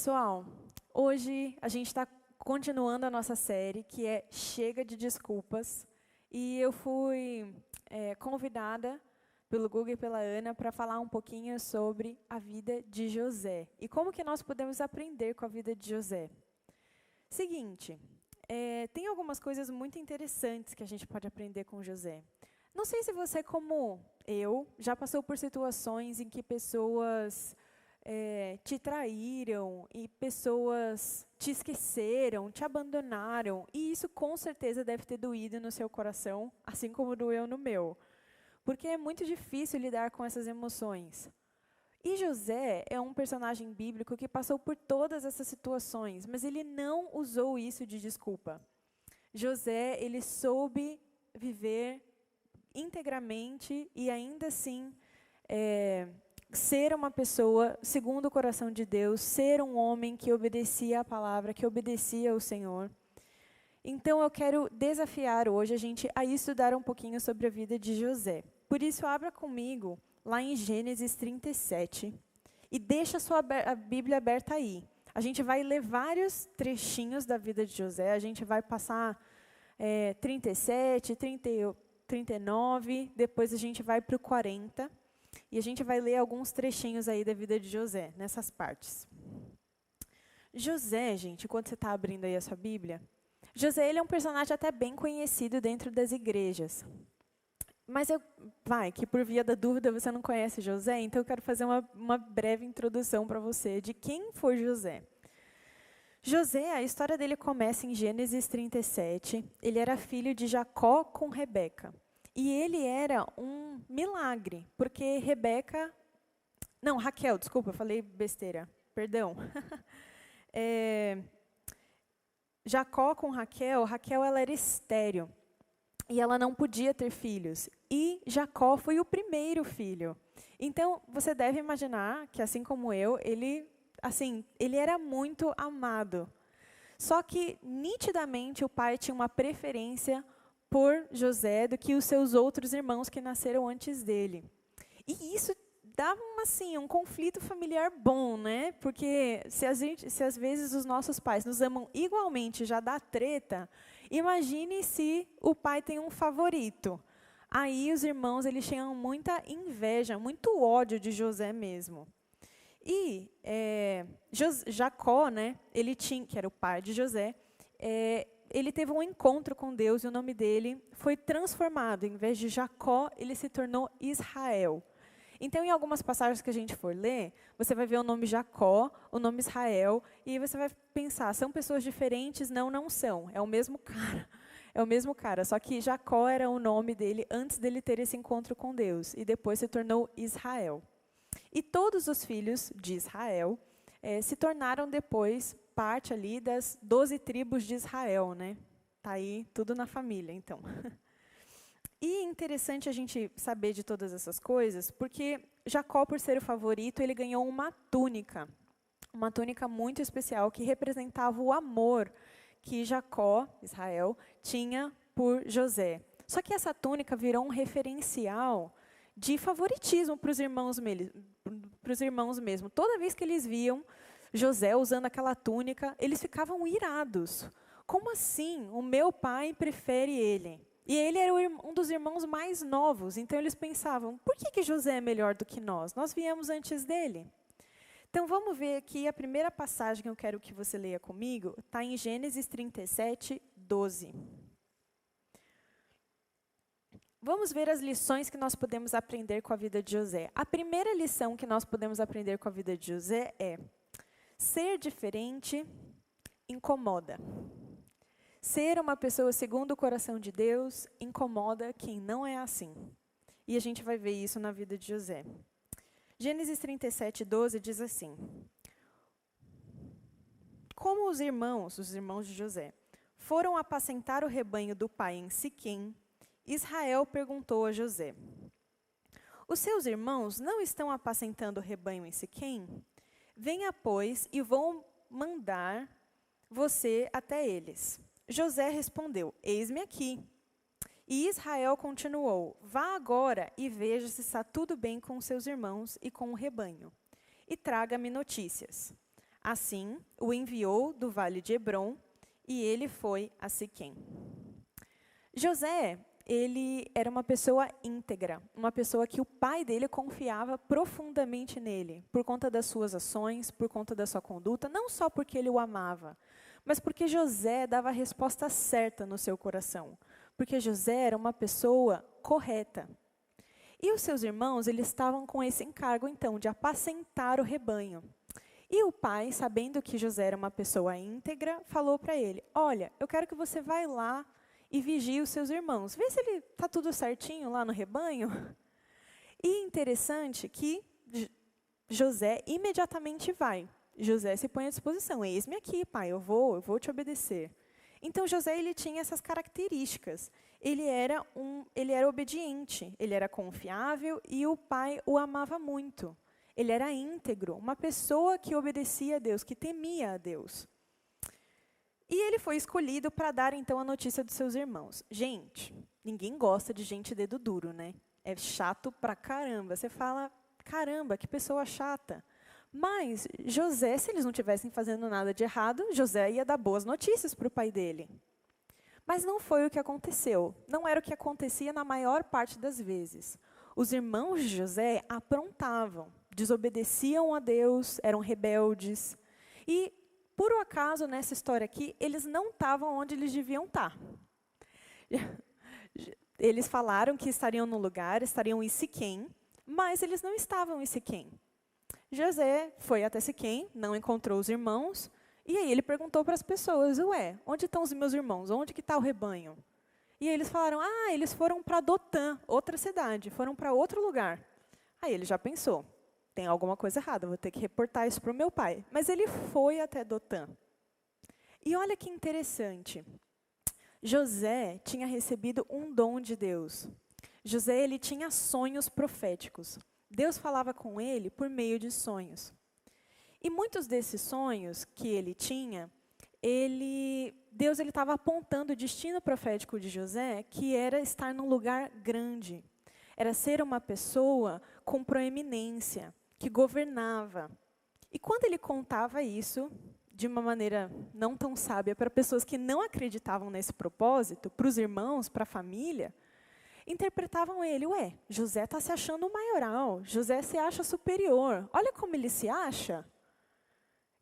pessoal, hoje a gente está continuando a nossa série, que é Chega de Desculpas. E eu fui é, convidada pelo Google e pela Ana para falar um pouquinho sobre a vida de José e como que nós podemos aprender com a vida de José. Seguinte, é, tem algumas coisas muito interessantes que a gente pode aprender com José. Não sei se você, como eu, já passou por situações em que pessoas é, te traíram e pessoas te esqueceram, te abandonaram, e isso com certeza deve ter doído no seu coração, assim como doeu no meu porque é muito difícil lidar com essas emoções. E José é um personagem bíblico que passou por todas essas situações, mas ele não usou isso de desculpa. José, ele soube viver integramente e ainda assim é, ser uma pessoa segundo o coração de Deus, ser um homem que obedecia à palavra, que obedecia ao Senhor. Então eu quero desafiar hoje a gente a estudar um pouquinho sobre a vida de José. Por isso, abra comigo lá em Gênesis 37 e deixa a sua Bíblia aberta aí. A gente vai ler vários trechinhos da vida de José, a gente vai passar é, 37, 30, 39, depois a gente vai para o 40 e a gente vai ler alguns trechinhos aí da vida de José, nessas partes. José, gente, quando você está abrindo aí a sua Bíblia, José ele é um personagem até bem conhecido dentro das igrejas. Mas eu, vai, que por via da dúvida você não conhece José, então eu quero fazer uma, uma breve introdução para você de quem foi José. José, a história dele começa em Gênesis 37. Ele era filho de Jacó com Rebeca. E ele era um milagre, porque Rebeca. Não, Raquel, desculpa, falei besteira. Perdão. é, Jacó com Raquel, Raquel ela era estéreo e ela não podia ter filhos. E Jacó foi o primeiro filho. Então, você deve imaginar que assim como eu, ele assim, ele era muito amado. Só que nitidamente o pai tinha uma preferência por José do que os seus outros irmãos que nasceram antes dele. E isso dava assim um conflito familiar bom, né? Porque se, a gente, se às vezes os nossos pais nos amam igualmente, já dá treta. Imagine se o pai tem um favorito. Aí os irmãos eles tinham muita inveja, muito ódio de José mesmo. E é, Jacó, né? Ele tinha, que era o pai de José, é, ele teve um encontro com Deus e o nome dele foi transformado. Em vez de Jacó, ele se tornou Israel. Então, em algumas passagens que a gente for ler, você vai ver o nome Jacó, o nome Israel, e você vai pensar, são pessoas diferentes? Não, não são. É o mesmo cara. É o mesmo cara, só que Jacó era o nome dele antes dele ter esse encontro com Deus, e depois se tornou Israel. E todos os filhos de Israel eh, se tornaram depois parte ali das doze tribos de Israel, né? Tá aí tudo na família, então. E interessante a gente saber de todas essas coisas, porque Jacó, por ser o favorito, ele ganhou uma túnica, uma túnica muito especial que representava o amor que Jacó, Israel, tinha por José. Só que essa túnica virou um referencial de favoritismo para os irmãos, irmãos mesmo. Toda vez que eles viam José usando aquela túnica, eles ficavam irados. Como assim? O meu pai prefere ele. E ele era um dos irmãos mais novos, então eles pensavam: por que, que José é melhor do que nós? Nós viemos antes dele. Então vamos ver aqui a primeira passagem que eu quero que você leia comigo, está em Gênesis 37, 12. Vamos ver as lições que nós podemos aprender com a vida de José. A primeira lição que nós podemos aprender com a vida de José é: ser diferente incomoda. Ser uma pessoa segundo o coração de Deus incomoda quem não é assim. E a gente vai ver isso na vida de José. Gênesis 37, 12 diz assim: Como os irmãos, os irmãos de José, foram apacentar o rebanho do pai em Siquém, Israel perguntou a José: Os seus irmãos não estão apacentando o rebanho em Siquém? Venha, pois, e vou mandar você até eles. José respondeu: Eis-me aqui. E Israel continuou: Vá agora e veja se está tudo bem com seus irmãos e com o rebanho, e traga-me notícias. Assim, o enviou do vale de Hebron, e ele foi a Siquém. José, ele era uma pessoa íntegra, uma pessoa que o pai dele confiava profundamente nele, por conta das suas ações, por conta da sua conduta, não só porque ele o amava, mas porque José dava a resposta certa no seu coração porque José era uma pessoa correta. E os seus irmãos, eles estavam com esse encargo, então, de apacentar o rebanho. E o pai, sabendo que José era uma pessoa íntegra, falou para ele: Olha, eu quero que você vá lá e vigie os seus irmãos. Vê se ele está tudo certinho lá no rebanho. E interessante que José imediatamente vai. José se põe à disposição. Eis-me aqui, pai, eu vou, eu vou te obedecer. Então José ele tinha essas características. Ele era um, ele era obediente, ele era confiável e o pai o amava muito. Ele era íntegro, uma pessoa que obedecia a Deus, que temia a Deus. E ele foi escolhido para dar então a notícia dos seus irmãos. Gente, ninguém gosta de gente dedo duro, né? É chato pra caramba. Você fala, caramba, que pessoa chata. Mas José, se eles não tivessem fazendo nada de errado, José ia dar boas notícias para o pai dele. Mas não foi o que aconteceu. Não era o que acontecia na maior parte das vezes. Os irmãos de José aprontavam, desobedeciam a Deus, eram rebeldes. E, por um acaso, nessa história aqui, eles não estavam onde eles deviam estar. Eles falaram que estariam no lugar, estariam em Siquém, mas eles não estavam em Siquém. José foi até Siquém, não encontrou os irmãos, e aí ele perguntou para as pessoas, ué, onde estão os meus irmãos? Onde que está o rebanho? E aí eles falaram, ah, eles foram para Dotã, outra cidade, foram para outro lugar. Aí ele já pensou, tem alguma coisa errada, vou ter que reportar isso para o meu pai. Mas ele foi até Dotã. E olha que interessante, José tinha recebido um dom de Deus. José ele tinha sonhos proféticos. Deus falava com ele por meio de sonhos. E muitos desses sonhos que ele tinha, ele, Deus ele estava apontando o destino profético de José, que era estar num lugar grande, era ser uma pessoa com proeminência, que governava. E quando ele contava isso, de uma maneira não tão sábia, para pessoas que não acreditavam nesse propósito, para os irmãos, para a família, interpretavam ele, ué, José está se achando o maioral, José se acha superior, olha como ele se acha.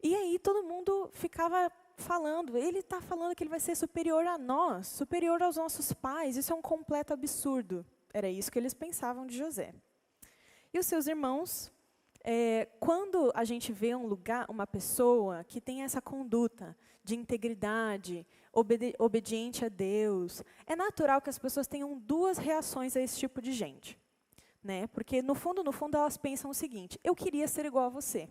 E aí todo mundo ficava falando, ele está falando que ele vai ser superior a nós, superior aos nossos pais, isso é um completo absurdo. Era isso que eles pensavam de José. E os seus irmãos, é, quando a gente vê um lugar, uma pessoa que tem essa conduta de integridade, obedi obediente a Deus, é natural que as pessoas tenham duas reações a esse tipo de gente. Né? Porque, no fundo, no fundo, elas pensam o seguinte: eu queria ser igual a você.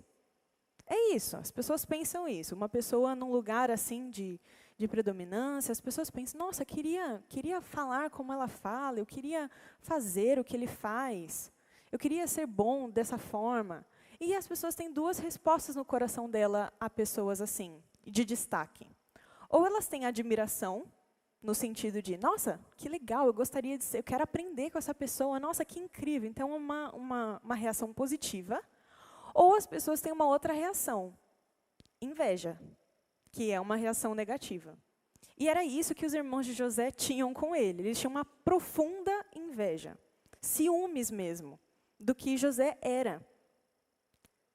É isso, as pessoas pensam isso. Uma pessoa num lugar assim de, de predominância, as pessoas pensam: nossa, queria, queria falar como ela fala, eu queria fazer o que ele faz, eu queria ser bom dessa forma. E as pessoas têm duas respostas no coração dela a pessoas assim, de destaque. Ou elas têm admiração, no sentido de, nossa, que legal, eu gostaria de ser, eu quero aprender com essa pessoa, nossa, que incrível. Então, uma, uma, uma reação positiva. Ou as pessoas têm uma outra reação, inveja, que é uma reação negativa. E era isso que os irmãos de José tinham com ele. Eles tinham uma profunda inveja, ciúmes mesmo, do que José era.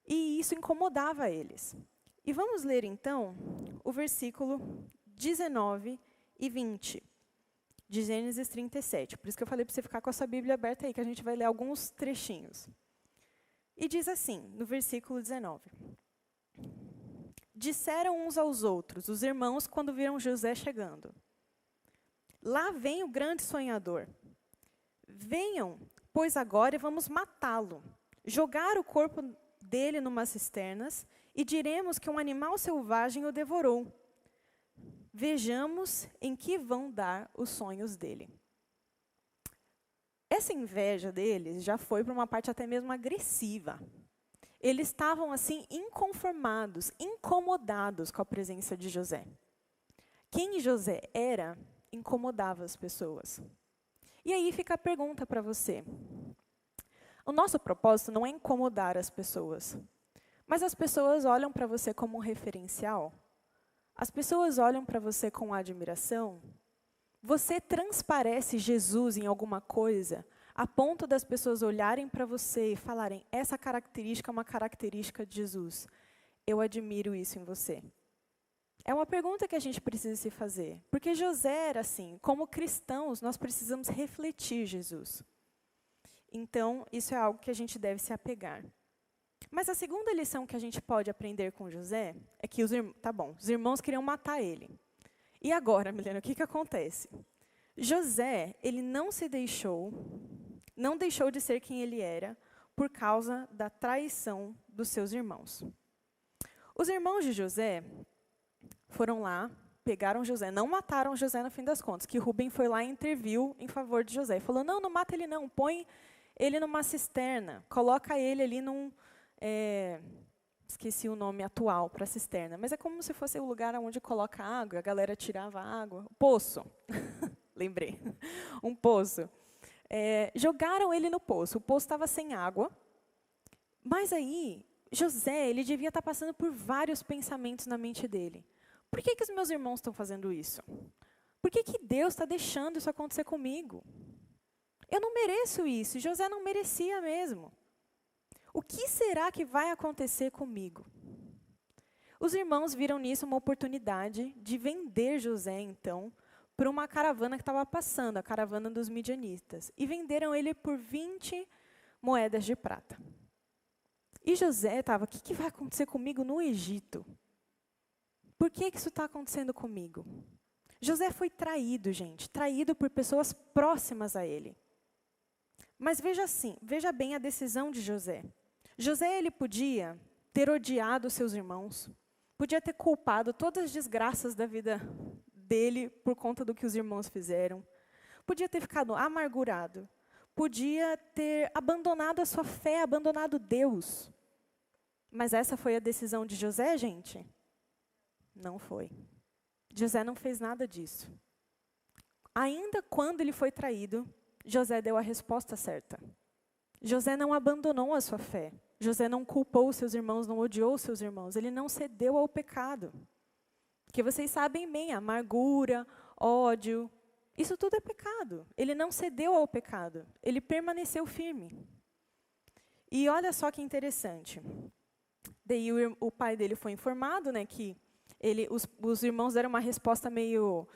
E isso incomodava eles. E vamos ler então o versículo 19 e 20 de Gênesis 37. Por isso que eu falei para você ficar com a sua Bíblia aberta aí, que a gente vai ler alguns trechinhos. E diz assim, no versículo 19: Disseram uns aos outros, os irmãos, quando viram José chegando: Lá vem o grande sonhador. Venham, pois agora vamos matá-lo, jogar o corpo dele numa cisternas e diremos que um animal selvagem o devorou. Vejamos em que vão dar os sonhos dele. Essa inveja deles já foi para uma parte até mesmo agressiva. Eles estavam assim inconformados, incomodados com a presença de José. quem José era incomodava as pessoas. E aí fica a pergunta para você. O nosso propósito não é incomodar as pessoas, mas as pessoas olham para você como um referencial? As pessoas olham para você com admiração? Você transparece Jesus em alguma coisa a ponto das pessoas olharem para você e falarem: essa característica é uma característica de Jesus. Eu admiro isso em você. É uma pergunta que a gente precisa se fazer. Porque José era assim. Como cristãos, nós precisamos refletir Jesus. Então, isso é algo que a gente deve se apegar. Mas a segunda lição que a gente pode aprender com José é que os irmãos, tá bom, os irmãos queriam matar ele. E agora, Milena, o que, que acontece? José, ele não se deixou, não deixou de ser quem ele era por causa da traição dos seus irmãos. Os irmãos de José foram lá, pegaram José, não mataram José no fim das contas, que Rubem foi lá e interviu em favor de José. E falou: não, não mata ele não, põe ele numa cisterna, coloca ele ali num. É, esqueci o nome atual para cisterna, mas é como se fosse o lugar onde coloca água, a galera tirava água. Poço. Lembrei. Um poço. É, jogaram ele no poço. O poço estava sem água. Mas aí, José, ele devia estar tá passando por vários pensamentos na mente dele. Por que, que os meus irmãos estão fazendo isso? Por que, que Deus está deixando isso acontecer comigo? Eu não mereço isso. José não merecia mesmo. O que será que vai acontecer comigo? Os irmãos viram nisso uma oportunidade de vender José, então, para uma caravana que estava passando, a caravana dos midianitas. E venderam ele por 20 moedas de prata. E José estava, o que, que vai acontecer comigo no Egito? Por que, isso está acontecendo comigo? José foi traído, gente, traído por pessoas próximas a ele. Mas veja assim, veja bem a decisão de José. José ele podia ter odiado seus irmãos, podia ter culpado todas as desgraças da vida dele por conta do que os irmãos fizeram, podia ter ficado amargurado, podia ter abandonado a sua fé, abandonado Deus. Mas essa foi a decisão de José, gente? Não foi. José não fez nada disso. Ainda quando ele foi traído, José deu a resposta certa. José não abandonou a sua fé. José não culpou seus irmãos, não odiou seus irmãos. Ele não cedeu ao pecado. Que vocês sabem bem, amargura, ódio, isso tudo é pecado. Ele não cedeu ao pecado. Ele permaneceu firme. E olha só que interessante. Daí o, o pai dele foi informado, né, que ele, os, os irmãos deram uma resposta meio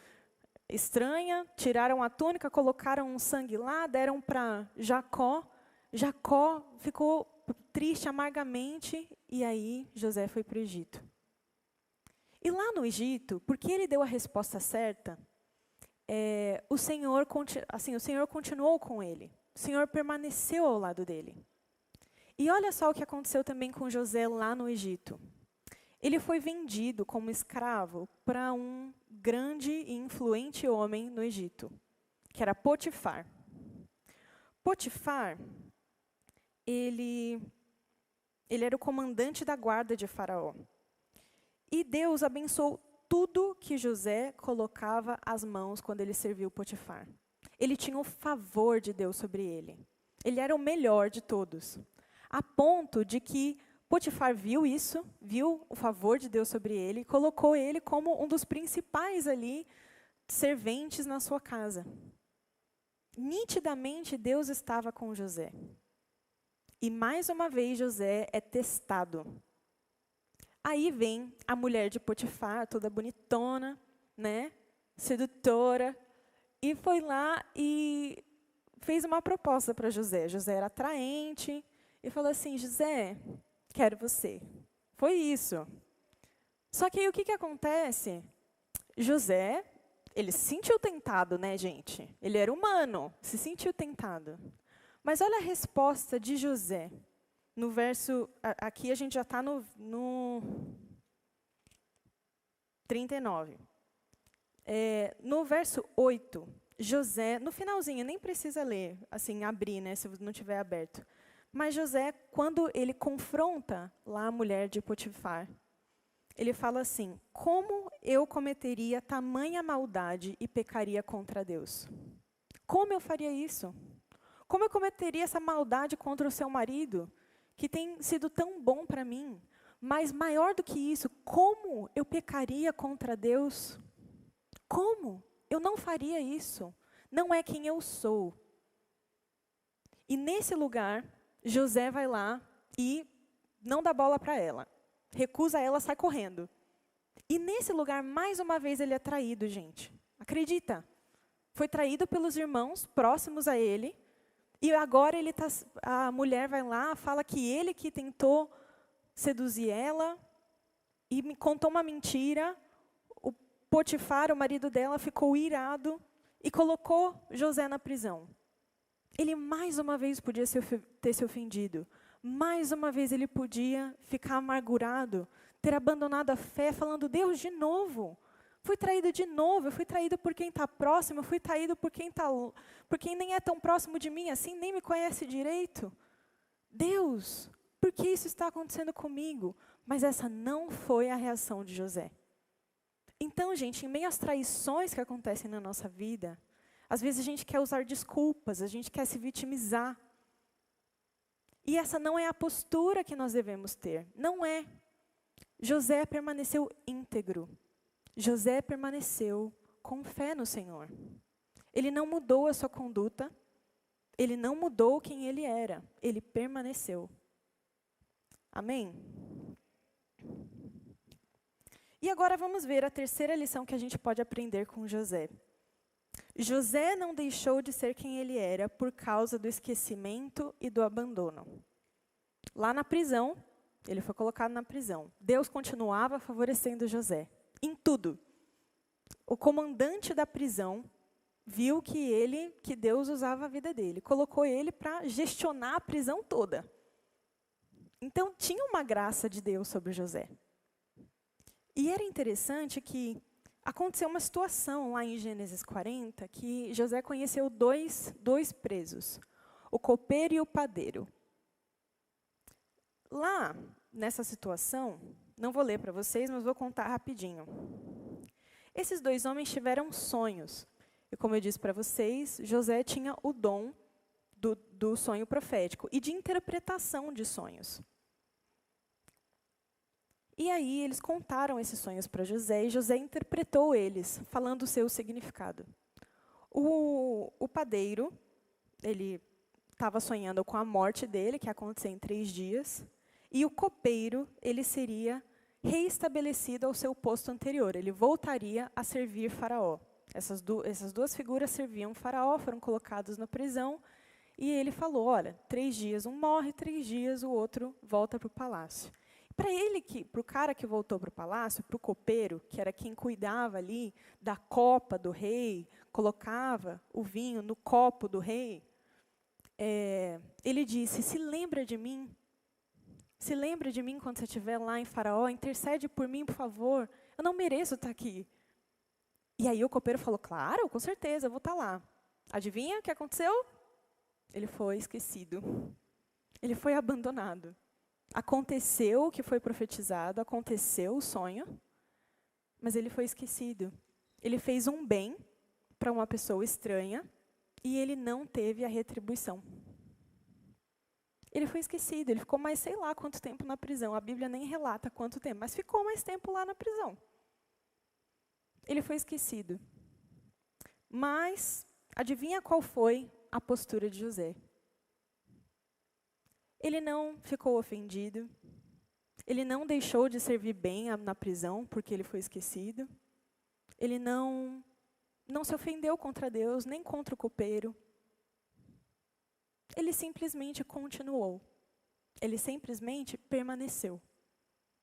estranha, tiraram a túnica, colocaram um sangue lá, deram para Jacó. Jacó ficou triste amargamente e aí José foi para o Egito. E lá no Egito, porque ele deu a resposta certa, é, o Senhor assim o Senhor continuou com ele. O Senhor permaneceu ao lado dele. E olha só o que aconteceu também com José lá no Egito. Ele foi vendido como escravo para um grande e influente homem no Egito, que era Potifar. Potifar, ele, ele era o comandante da guarda de Faraó. E Deus abençoou tudo que José colocava as mãos quando ele serviu Potifar. Ele tinha o favor de Deus sobre ele. Ele era o melhor de todos. A ponto de que Potifar viu isso, viu o favor de Deus sobre ele, e colocou ele como um dos principais ali serventes na sua casa. Nitidamente Deus estava com José. E mais uma vez José é testado. Aí vem a mulher de Potifar, toda bonitona, né? Sedutora, e foi lá e fez uma proposta para José. José era atraente e falou assim: José, quero você. Foi isso. Só que aí o que, que acontece? José, ele se sentiu tentado, né, gente? Ele era humano, se sentiu tentado. Mas olha a resposta de José. No verso. Aqui a gente já está no, no 39. É, no verso 8, José, no finalzinho, nem precisa ler, assim, abrir, né, se não tiver aberto. Mas José, quando ele confronta lá a mulher de Potifar, ele fala assim: Como eu cometeria tamanha maldade e pecaria contra Deus? Como eu faria isso? Como eu cometeria essa maldade contra o seu marido, que tem sido tão bom para mim? Mas maior do que isso, como eu pecaria contra Deus? Como? Eu não faria isso. Não é quem eu sou. E nesse lugar, José vai lá e não dá bola para ela. Recusa ela, sai correndo. E nesse lugar, mais uma vez, ele é traído, gente. Acredita? Foi traído pelos irmãos próximos a ele. E agora ele tá, a mulher vai lá, fala que ele que tentou seduzir ela e me contou uma mentira. O Potifar, o marido dela, ficou irado e colocou José na prisão. Ele mais uma vez podia ter se ofendido. Mais uma vez ele podia ficar amargurado, ter abandonado a fé, falando: Deus, de novo. Fui traído de novo, eu fui traído por quem está próximo, eu fui traído por quem, tá, por quem nem é tão próximo de mim assim, nem me conhece direito. Deus, por que isso está acontecendo comigo? Mas essa não foi a reação de José. Então, gente, em meio às traições que acontecem na nossa vida, às vezes a gente quer usar desculpas, a gente quer se vitimizar. E essa não é a postura que nós devemos ter. Não é. José permaneceu íntegro. José permaneceu com fé no Senhor. Ele não mudou a sua conduta, ele não mudou quem ele era, ele permaneceu. Amém? E agora vamos ver a terceira lição que a gente pode aprender com José. José não deixou de ser quem ele era por causa do esquecimento e do abandono. Lá na prisão, ele foi colocado na prisão. Deus continuava favorecendo José em tudo. O comandante da prisão viu que ele, que Deus usava a vida dele, colocou ele para gestionar a prisão toda. Então tinha uma graça de Deus sobre José. E era interessante que aconteceu uma situação lá em Gênesis 40 que José conheceu dois, dois presos, o copeiro e o padeiro. Lá, nessa situação, não vou ler para vocês, mas vou contar rapidinho. Esses dois homens tiveram sonhos. E como eu disse para vocês, José tinha o dom do, do sonho profético e de interpretação de sonhos. E aí eles contaram esses sonhos para José e José interpretou eles, falando o seu significado. O, o padeiro, ele estava sonhando com a morte dele, que ia acontecer em três dias. E o copeiro, ele seria reestabelecido ao seu posto anterior. Ele voltaria a servir Faraó. Essas, du essas duas figuras serviam Faraó, foram colocados na prisão. E ele falou: olha, três dias um morre, três dias o outro volta para o palácio. Para ele, para o cara que voltou para o palácio, para o copeiro, que era quem cuidava ali da copa do rei, colocava o vinho no copo do rei, é, ele disse: Se lembra de mim se lembra de mim quando você estiver lá em Faraó, intercede por mim, por favor. Eu não mereço estar aqui. E aí o copeiro falou: Claro, com certeza, eu vou estar lá. Adivinha o que aconteceu? Ele foi esquecido. Ele foi abandonado. Aconteceu o que foi profetizado, aconteceu o sonho, mas ele foi esquecido. Ele fez um bem para uma pessoa estranha e ele não teve a retribuição. Ele foi esquecido, ele ficou mais sei lá quanto tempo na prisão. A Bíblia nem relata quanto tempo, mas ficou mais tempo lá na prisão. Ele foi esquecido. Mas, adivinha qual foi a postura de José? Ele não ficou ofendido. Ele não deixou de servir bem na prisão porque ele foi esquecido. Ele não não se ofendeu contra Deus, nem contra o copeiro. Ele simplesmente continuou. Ele simplesmente permaneceu.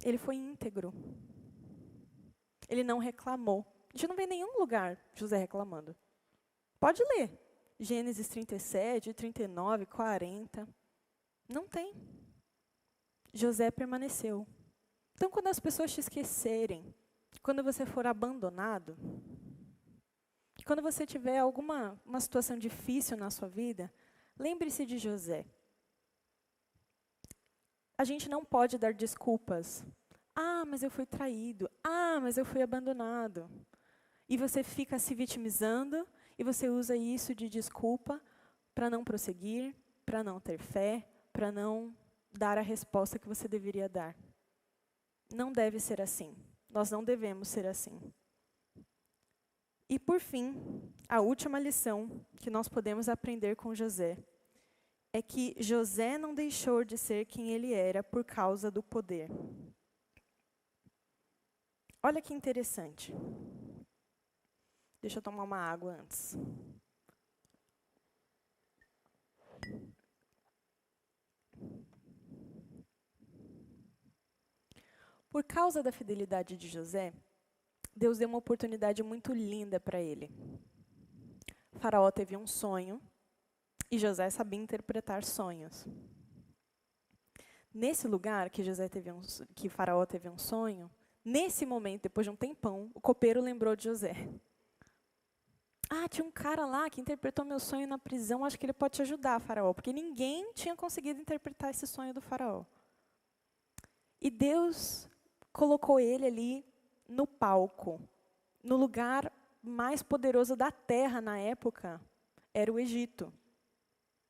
Ele foi íntegro. Ele não reclamou. A gente não vê em nenhum lugar José reclamando. Pode ler. Gênesis 37, 39, 40. Não tem. José permaneceu. Então, quando as pessoas te esquecerem, quando você for abandonado, quando você tiver alguma uma situação difícil na sua vida, Lembre-se de José. A gente não pode dar desculpas Ah, mas eu fui traído. Ah, mas eu fui abandonado. E você fica se vitimizando e você usa isso de desculpa para não prosseguir, para não ter fé, para não dar a resposta que você deveria dar. Não deve ser assim. Nós não devemos ser assim. E por fim, a última lição que nós podemos aprender com José é que José não deixou de ser quem ele era por causa do poder. Olha que interessante. Deixa eu tomar uma água antes. Por causa da fidelidade de José, Deus deu uma oportunidade muito linda para ele. O faraó teve um sonho e José sabia interpretar sonhos. Nesse lugar que José teve um, que Faraó teve um sonho, nesse momento, depois de um tempão, o copeiro lembrou de José. Ah, tinha um cara lá que interpretou meu sonho na prisão, acho que ele pode te ajudar, Faraó, porque ninguém tinha conseguido interpretar esse sonho do Faraó. E Deus colocou ele ali no palco, no lugar mais poderoso da terra na época, era o Egito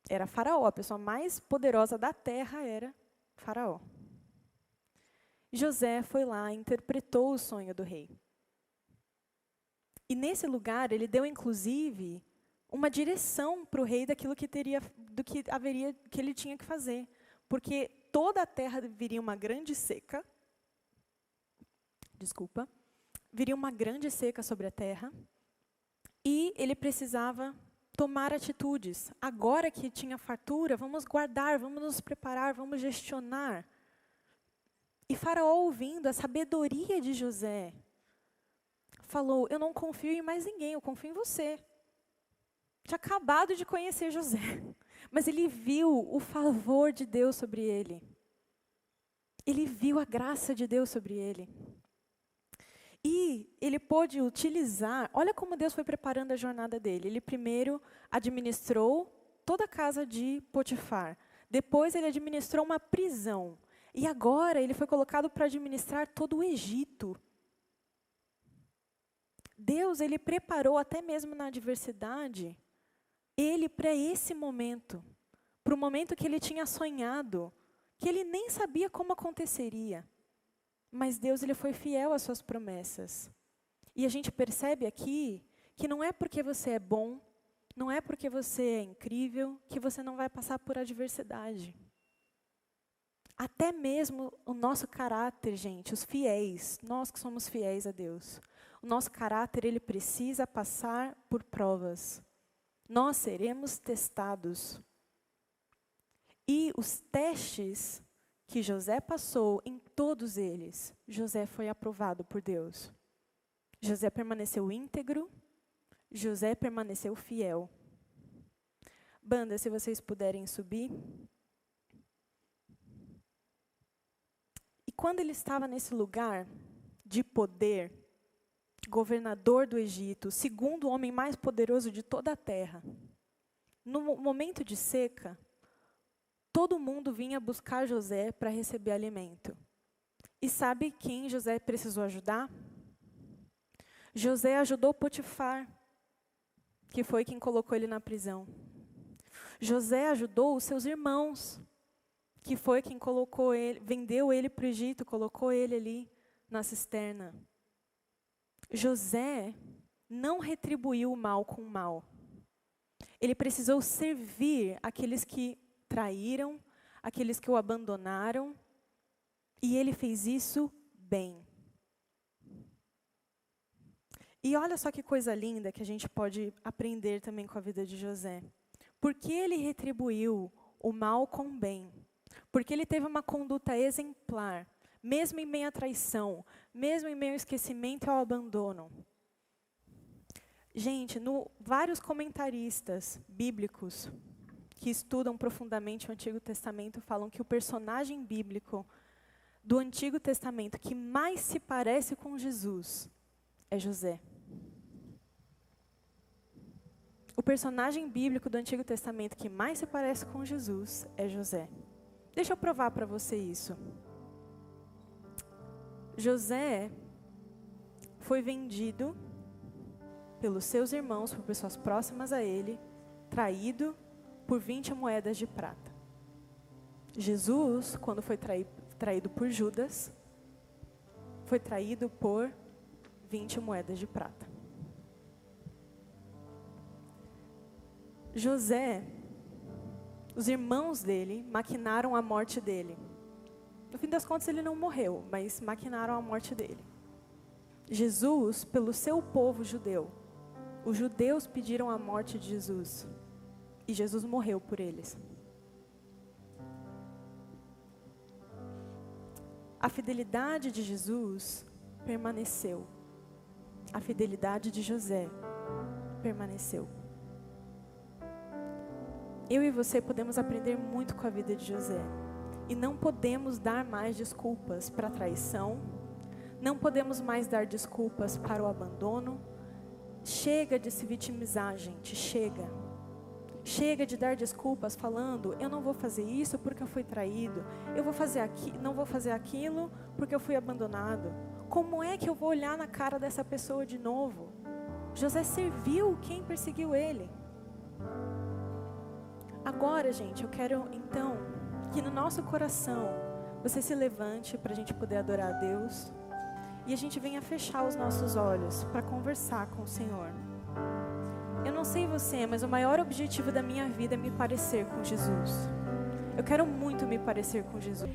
era Faraó, a pessoa mais poderosa da terra era Faraó. José foi lá, interpretou o sonho do rei. E nesse lugar ele deu inclusive uma direção para o rei daquilo que teria, do que haveria, que ele tinha que fazer, porque toda a terra viria uma grande seca. Desculpa, viria uma grande seca sobre a terra, e ele precisava tomar atitudes. Agora que tinha fartura, vamos guardar, vamos nos preparar, vamos gestionar. E Faraó, ouvindo a sabedoria de José, falou: Eu não confio em mais ninguém, eu confio em você. Tinha acabado de conhecer José, mas ele viu o favor de Deus sobre ele. Ele viu a graça de Deus sobre ele. E ele pôde utilizar, olha como Deus foi preparando a jornada dele. Ele primeiro administrou toda a casa de Potifar. Depois ele administrou uma prisão. E agora ele foi colocado para administrar todo o Egito. Deus, ele preparou até mesmo na adversidade, ele para esse momento, para o momento que ele tinha sonhado, que ele nem sabia como aconteceria. Mas Deus ele foi fiel às suas promessas. E a gente percebe aqui que não é porque você é bom, não é porque você é incrível que você não vai passar por adversidade. Até mesmo o nosso caráter, gente, os fiéis, nós que somos fiéis a Deus, o nosso caráter ele precisa passar por provas. Nós seremos testados. E os testes que José passou, em todos eles, José foi aprovado por Deus. José permaneceu íntegro, José permaneceu fiel. Banda, se vocês puderem subir. E quando ele estava nesse lugar de poder, governador do Egito, segundo homem mais poderoso de toda a terra, no momento de seca, todo mundo vinha buscar José para receber alimento. E sabe quem José precisou ajudar? José ajudou Potifar, que foi quem colocou ele na prisão. José ajudou os seus irmãos, que foi quem colocou ele, vendeu ele para o Egito, colocou ele ali na cisterna. José não retribuiu o mal com o mal. Ele precisou servir aqueles que traíram, aqueles que o abandonaram, e ele fez isso bem. E olha só que coisa linda que a gente pode aprender também com a vida de José. Porque ele retribuiu o mal com bem. Porque ele teve uma conduta exemplar, mesmo em meio à traição, mesmo em meio ao esquecimento e ao abandono. Gente, no, vários comentaristas bíblicos que estudam profundamente o Antigo Testamento falam que o personagem bíblico do Antigo Testamento que mais se parece com Jesus é José. O personagem bíblico do Antigo Testamento que mais se parece com Jesus é José. Deixa eu provar para você isso. José foi vendido pelos seus irmãos, por pessoas próximas a ele, traído por 20 moedas de prata. Jesus, quando foi traído, traído por Judas, foi traído por 20 moedas de prata. José, os irmãos dele maquinaram a morte dele. No fim das contas, ele não morreu, mas maquinaram a morte dele. Jesus, pelo seu povo judeu, os judeus pediram a morte de Jesus. E Jesus morreu por eles. A fidelidade de Jesus permaneceu. A fidelidade de José permaneceu. Eu e você podemos aprender muito com a vida de José. E não podemos dar mais desculpas para a traição, não podemos mais dar desculpas para o abandono. Chega de se vitimizar, gente, chega. Chega de dar desculpas falando, eu não vou fazer isso porque eu fui traído, eu vou fazer aqui, não vou fazer aquilo porque eu fui abandonado. Como é que eu vou olhar na cara dessa pessoa de novo? José serviu quem perseguiu ele. Agora, gente, eu quero então que no nosso coração você se levante para a gente poder adorar a Deus e a gente venha fechar os nossos olhos para conversar com o Senhor. Eu não sei você, mas o maior objetivo da minha vida é me parecer com Jesus. Eu quero muito me parecer com Jesus.